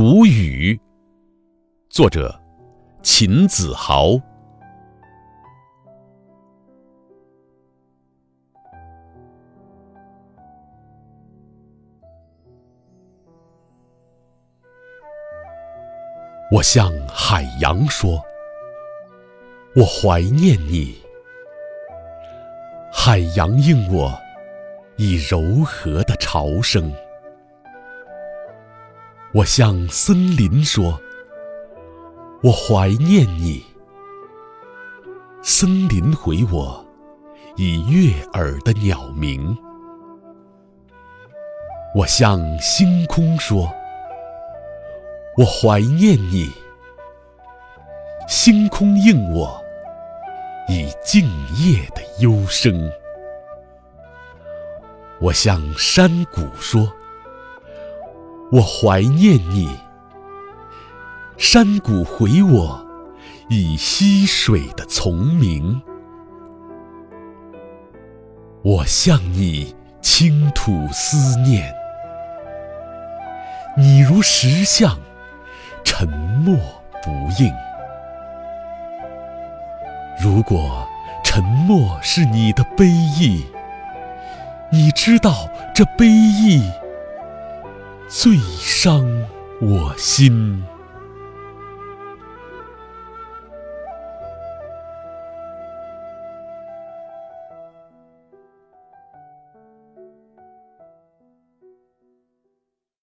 有雨。作者：秦子豪。我向海洋说：“我怀念你。”海洋应我以柔和的潮声。我向森林说：“我怀念你。”森林回我以悦耳的鸟鸣。我向星空说：“我怀念你。”星空应我以静夜的幽声。我向山谷说。我怀念你，山谷回我以溪水的丛鸣。我向你倾吐思念，你如石像，沉默不应。如果沉默是你的悲意，你知道这悲意。最伤我心。